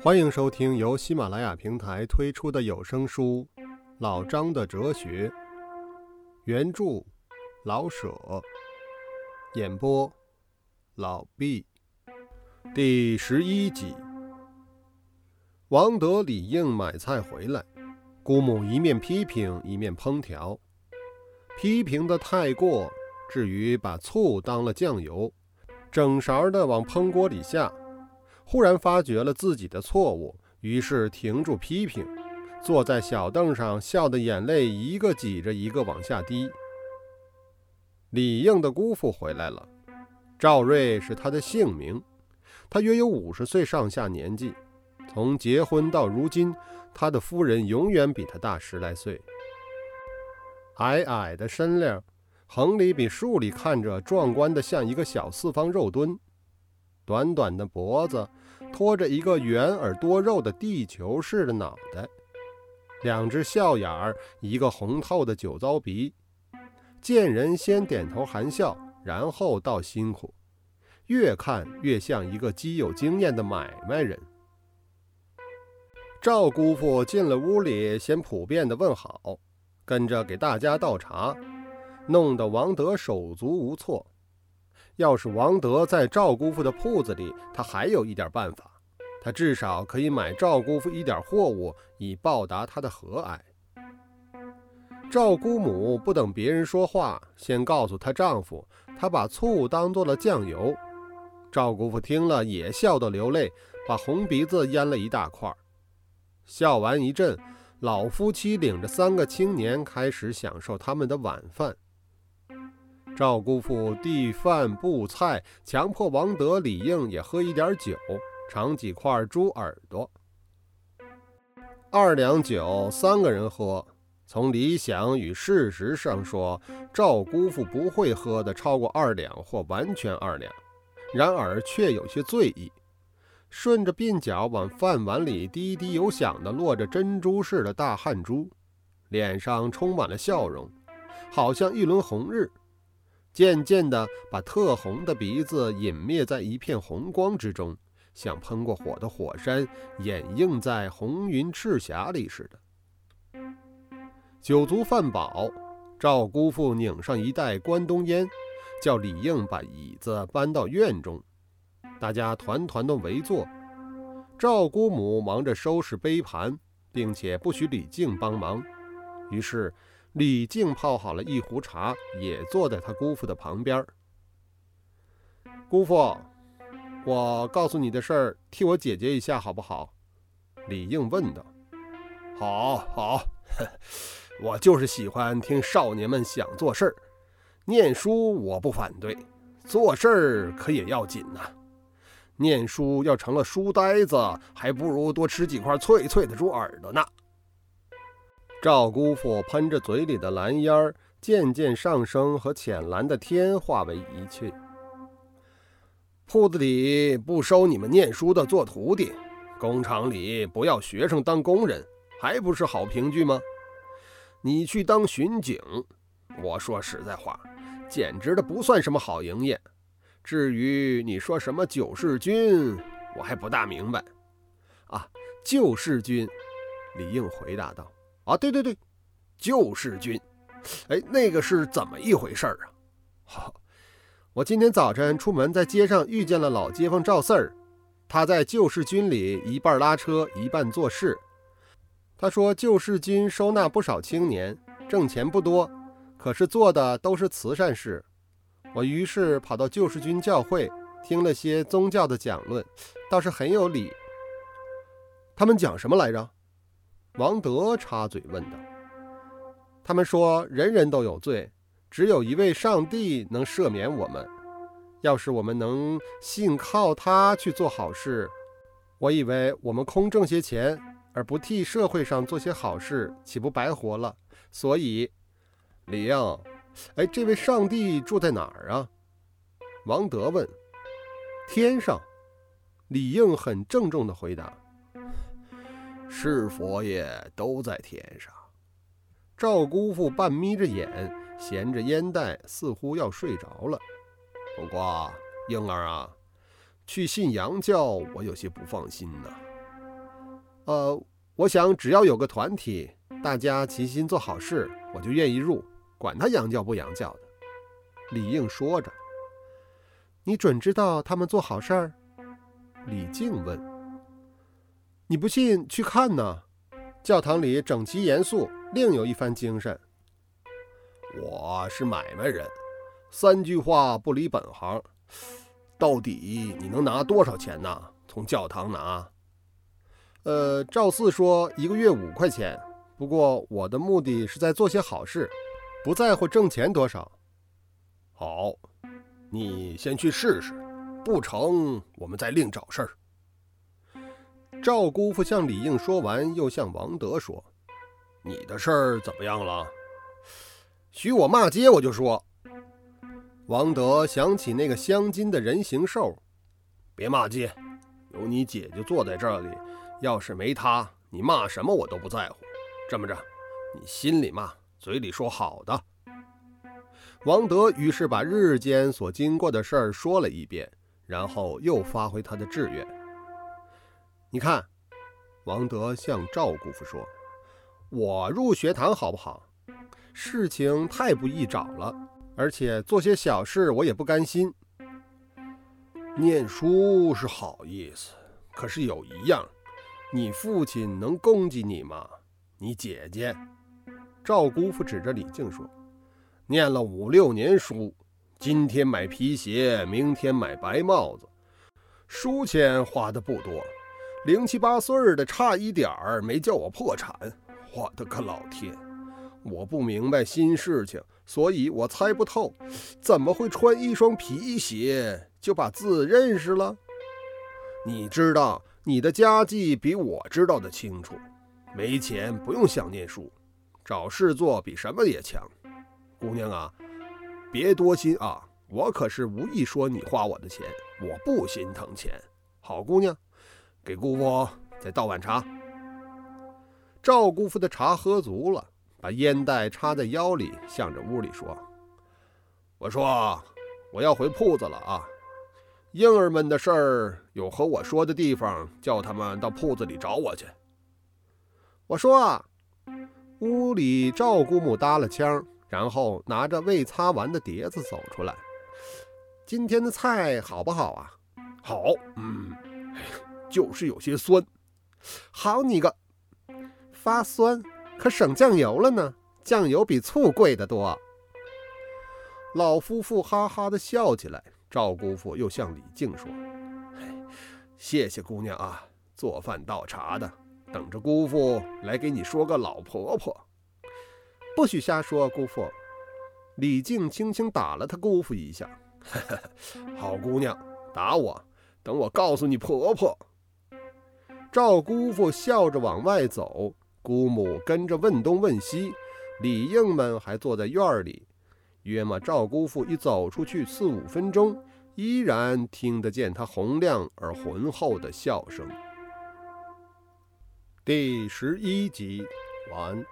欢迎收听由喜马拉雅平台推出的有声书《老张的哲学》，原著老舍，演播老毕，第十一集。王德、李应买菜回来，姑母一面批评一面烹调，批评的太过，至于把醋当了酱油，整勺的往烹锅里下。忽然发觉了自己的错误，于是停住批评，坐在小凳上，笑得眼泪一个挤着一个往下滴。李应的姑父回来了，赵瑞是他的姓名，他约有五十岁上下年纪，从结婚到如今，他的夫人永远比他大十来岁。矮矮的身量，横里比竖里看着壮观的像一个小四方肉墩。短短的脖子，拖着一个圆而多肉的地球似的脑袋，两只笑眼儿，一个红透的酒糟鼻，见人先点头含笑，然后道辛苦，越看越像一个极有经验的买卖人。赵姑父进了屋里，先普遍的问好，跟着给大家倒茶，弄得王德手足无措。要是王德在赵姑父的铺子里，他还有一点办法，他至少可以买赵姑父一点货物，以报答他的和蔼。赵姑母不等别人说话，先告诉她丈夫，她把醋当做了酱油。赵姑父听了也笑得流泪，把红鼻子淹了一大块。笑完一阵，老夫妻领着三个青年开始享受他们的晚饭。赵姑父递饭布菜，强迫王德、李应也喝一点酒，尝几块猪耳朵。二两酒，三个人喝。从理想与事实上说，赵姑父不会喝的超过二两或完全二两，然而却有些醉意。顺着鬓角往饭碗里滴滴有响的落着珍珠似的大汗珠，脸上充满了笑容，好像一轮红日。渐渐地把特红的鼻子隐灭在一片红光之中，像喷过火的火山掩映在红云赤霞里似的。酒足饭饱，赵姑父拧上一袋关东烟，叫李应把椅子搬到院中，大家团团的围坐。赵姑母忙着收拾杯盘，并且不许李靖帮忙，于是。李靖泡好了一壶茶，也坐在他姑父的旁边。姑父，我告诉你的事儿，替我解决一下好不好？李应问道。好，好，我就是喜欢听少年们想做事儿。念书我不反对，做事儿可也要紧呐。念书要成了书呆子，还不如多吃几块脆脆的猪耳朵呢。赵姑父喷着嘴里的蓝烟儿，渐渐上升，和浅蓝的天化为一去。铺子里不收你们念书的做徒弟，工厂里不要学生当工人，还不是好凭据吗？你去当巡警，我说实在话，简直的不算什么好营业。至于你说什么九世军，我还不大明白。啊，救世军，李应回答道。啊，对对对，救世军，哎，那个是怎么一回事儿啊？好，我今天早晨出门，在街上遇见了老街坊赵四儿，他在救世军里一半拉车，一半做事。他说救世军收纳不少青年，挣钱不多，可是做的都是慈善事。我于是跑到救世军教会，听了些宗教的讲论，倒是很有理。他们讲什么来着？王德插嘴问道：“他们说人人都有罪，只有一位上帝能赦免我们。要是我们能信靠他去做好事，我以为我们空挣些钱而不替社会上做些好事，岂不白活了？所以，李应，哎，这位上帝住在哪儿啊？”王德问。“天上。”李应很郑重地回答。是佛爷都在天上。赵姑父半眯着眼，衔着烟袋，似乎要睡着了。不过，婴儿啊，去信洋教，我有些不放心呢。呃，我想只要有个团体，大家齐心做好事，我就愿意入，管他洋教不洋教的。李应说着：“你准知道他们做好事儿？”李靖问：“你不信，去看呢。”教堂里整齐严肃，另有一番精神。我是买卖人，三句话不离本行。到底你能拿多少钱呢？从教堂拿？呃，赵四说一个月五块钱。不过我的目的是在做些好事，不在乎挣钱多少。好，你先去试试，不成我们再另找事儿。赵姑父向李应说完，又向王德说：“你的事儿怎么样了？许我骂街，我就说。”王德想起那个镶金的人形兽，别骂街，有你姐姐坐在这里，要是没她，你骂什么我都不在乎。这么着，你心里骂，嘴里说好的。王德于是把日间所经过的事儿说了一遍，然后又发挥他的志愿。你看，王德向赵姑父说：“我入学堂好不好？事情太不易找了，而且做些小事我也不甘心。念书是好意思，可是有一样，你父亲能供给你吗？你姐姐？”赵姑父指着李靖说：“念了五六年书，今天买皮鞋，明天买白帽子，书钱花的不多。”零七八岁的，差一点儿没叫我破产。我的个老天！我不明白新事情，所以我猜不透，怎么会穿一双皮鞋就把字认识了？你知道，你的家计比我知道的清楚。没钱不用想念书，找事做比什么也强。姑娘啊，别多心啊！我可是无意说你花我的钱，我不心疼钱。好姑娘。给姑父再倒碗茶。赵姑父的茶喝足了，把烟袋插在腰里，向着屋里说：“我说我要回铺子了啊！婴儿们的事儿有和我说的地方，叫他们到铺子里找我去。”我说：“，屋里赵姑母搭了腔，然后拿着未擦完的碟子走出来。今天的菜好不好啊？好，嗯。”就是有些酸，好你个，发酸可省酱油了呢，酱油比醋贵得多。老夫妇哈哈的笑起来。赵姑父又向李靖说：“谢谢姑娘啊，做饭倒茶的，等着姑父来给你说个老婆婆。不许瞎说，姑父。”李靖轻轻打了他姑父一下。好姑娘，打我，等我告诉你婆婆。赵姑父笑着往外走，姑母跟着问东问西，李应们还坐在院里。约么赵姑父一走出去四五分钟，依然听得见他洪亮而浑厚的笑声。第十一集完。